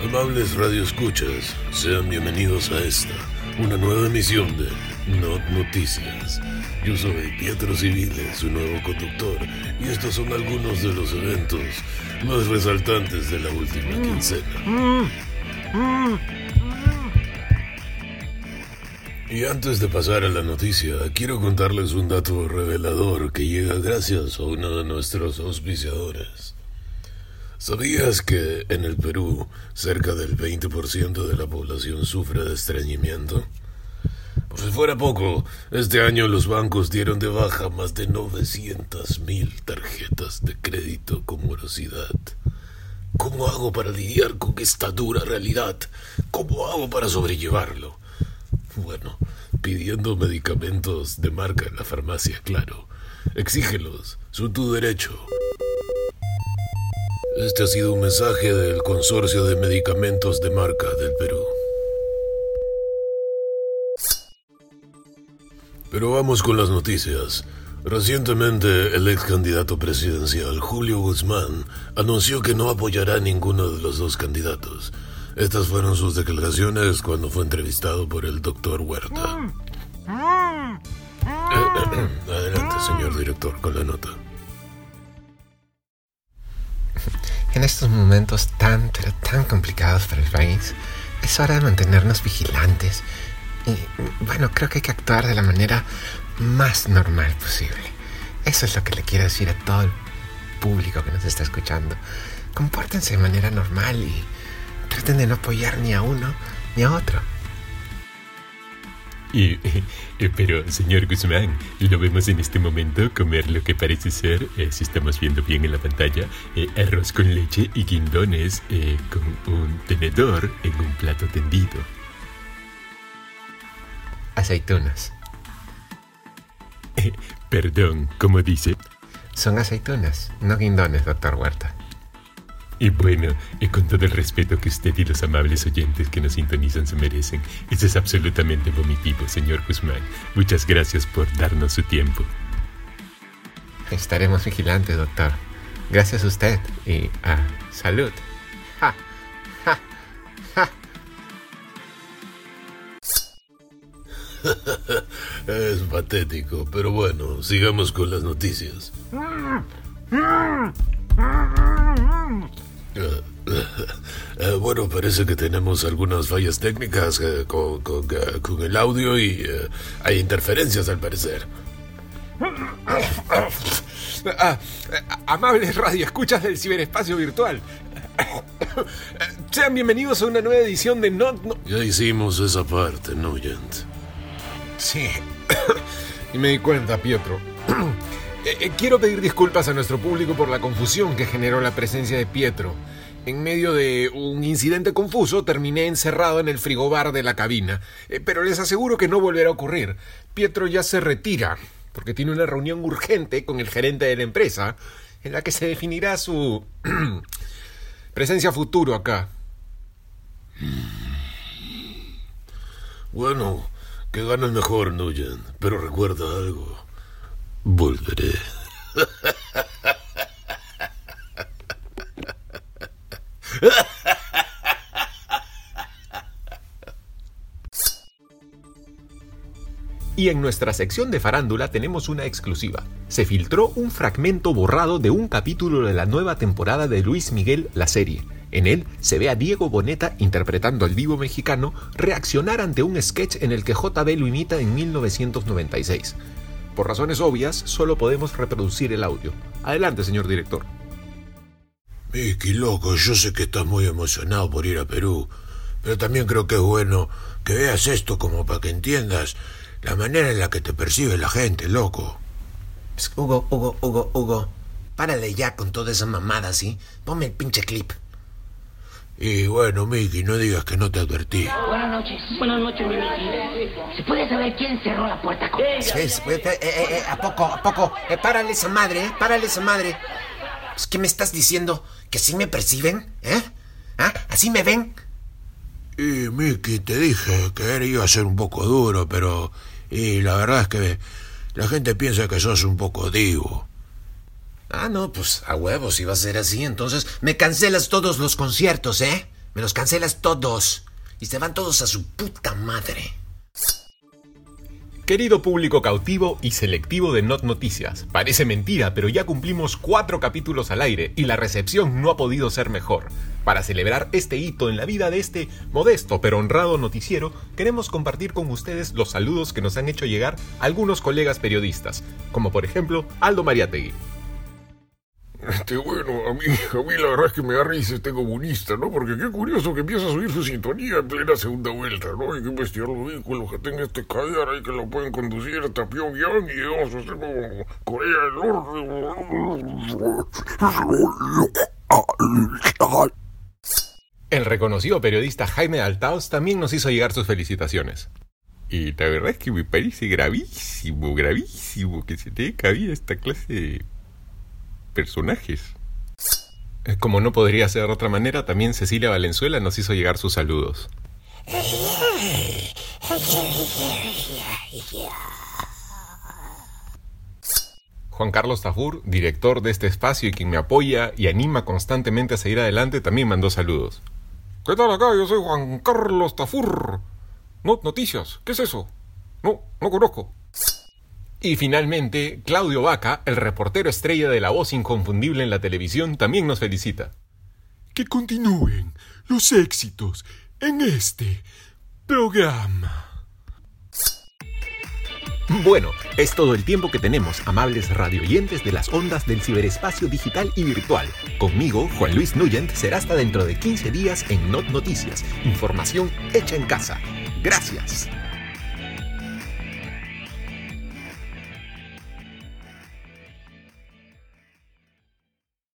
Amables radioescuchas, sean bienvenidos a esta, una nueva emisión de Not Noticias. Yo soy Pietro Civile, su nuevo conductor, y estos son algunos de los eventos más resaltantes de la última quincena. Y antes de pasar a la noticia, quiero contarles un dato revelador que llega gracias a uno de nuestros auspiciadores. ¿Sabías que en el Perú cerca del 20% de la población sufre de estreñimiento? Por si fuera poco, este año los bancos dieron de baja más de 900.000 tarjetas de crédito con morosidad. ¿Cómo hago para lidiar con esta dura realidad? ¿Cómo hago para sobrellevarlo? Bueno, pidiendo medicamentos de marca en la farmacia, claro. Exígelos, son tu derecho. Este ha sido un mensaje del Consorcio de Medicamentos de Marca del Perú. Pero vamos con las noticias. Recientemente, el ex candidato presidencial Julio Guzmán anunció que no apoyará a ninguno de los dos candidatos. Estas fueron sus declaraciones cuando fue entrevistado por el doctor Huerta. Adelante, señor director, con la nota. En estos momentos tan, tan complicados para el país, es hora de mantenernos vigilantes. Y bueno, creo que hay que actuar de la manera más normal posible. Eso es lo que le quiero decir a todo el público que nos está escuchando. Compórtense de manera normal y traten de no apoyar ni a uno ni a otro. Y, eh, pero, señor Guzmán, lo vemos en este momento comer lo que parece ser, eh, si estamos viendo bien en la pantalla, eh, arroz con leche y guindones eh, con un tenedor en un plato tendido. Aceitunas. Eh, perdón, ¿cómo dice? Son aceitunas, no guindones, doctor Huerta. Y bueno, y con todo el respeto que usted y los amables oyentes que nos sintonizan se merecen, eso es absolutamente vomitivo, señor Guzmán. Muchas gracias por darnos su tiempo. Estaremos vigilantes, doctor. Gracias a usted y a salud. Ja, ja, ja. Es patético, pero bueno, sigamos con las noticias. Eh, bueno, parece que tenemos algunas fallas técnicas eh, con, con, eh, con el audio y eh, hay interferencias al parecer. Ah, amables radioescuchas del ciberespacio virtual. Sean bienvenidos a una nueva edición de Not... No- Ya hicimos esa parte, Nugent. Sí. y me di cuenta, Pietro. Eh, eh, Quiero pedir disculpas a nuestro público por la confusión que generó la presencia de Pietro. En medio de un incidente confuso, terminé encerrado en el frigobar de la cabina. Eh, Pero les aseguro que no volverá a ocurrir. Pietro ya se retira, porque tiene una reunión urgente con el gerente de la empresa, en la que se definirá su presencia futuro acá. Bueno, que gane el mejor, Nugent. Pero recuerda algo. Volveré. Y en nuestra sección de farándula tenemos una exclusiva. Se filtró un fragmento borrado de un capítulo de la nueva temporada de Luis Miguel, la serie. En él se ve a Diego Boneta interpretando al vivo mexicano reaccionar ante un sketch en el que JB lo imita en 1996. Por razones obvias, solo podemos reproducir el audio. Adelante, señor director. Miki, loco, yo sé que estás muy emocionado por ir a Perú, pero también creo que es bueno que veas esto como para que entiendas la manera en la que te percibe la gente, loco. Pss, Hugo, Hugo, Hugo, Hugo. Párale ya con toda esa mamada, ¿sí? Ponme el pinche clip. Y bueno, Miki, no digas que no te advertí. Buenas noches. Buenas noches, mi Miki. ¿Se puede saber quién cerró la puerta con Sí, sí, eh, eh, eh, eh, ¿A poco, a poco? Eh, párale esa madre, ¿eh? Párale esa madre. Pues, ¿Qué me estás diciendo? ¿Que sí me perciben? ¿Eh? ¿Ah? ¿Así me ven? Y Miki, te dije que iba a ser un poco duro, pero... Y la verdad es que la gente piensa que sos un poco divo. Ah, no, pues a huevos iba a ser así. Entonces me cancelas todos los conciertos, ¿eh? Me los cancelas todos. Y se van todos a su puta madre. Querido público cautivo y selectivo de Not Noticias, parece mentira, pero ya cumplimos cuatro capítulos al aire y la recepción no ha podido ser mejor. Para celebrar este hito en la vida de este modesto pero honrado noticiero, queremos compartir con ustedes los saludos que nos han hecho llegar algunos colegas periodistas, como por ejemplo Aldo Mariategui. Este, bueno, a mí, a mí la verdad es que me da risa este comunista, ¿no? Porque qué curioso que empieza a subir su sintonía en plena segunda vuelta, ¿no? Hay que investigar los vehículos que tenga este callar ahí que lo pueden conducir hasta Pyongyang y vamos a hacer como Corea del Norte. El reconocido periodista Jaime Altaos también nos hizo llegar sus felicitaciones. Y la verdad es que me parece gravísimo, gravísimo que se tenga cabida esta clase de personajes. Eh, Como no podría ser de otra manera, también Cecilia Valenzuela nos hizo llegar sus saludos. Juan Carlos Tafur, director de este espacio y quien me apoya y anima constantemente a seguir adelante, también mandó saludos. ¿Qué tal acá? Yo soy Juan Carlos Tafur. No, noticias. ¿Qué es eso? No, no conozco. Y finalmente, Claudio Vaca, el reportero estrella de la voz inconfundible en la televisión, también nos felicita. Que continúen los éxitos en este programa. Bueno, es todo el tiempo que tenemos, amables radioyentes de las ondas del ciberespacio digital y virtual. Conmigo, Juan Luis Nuyent, será hasta dentro de 15 días en Not Noticias. Información hecha en casa. Gracias.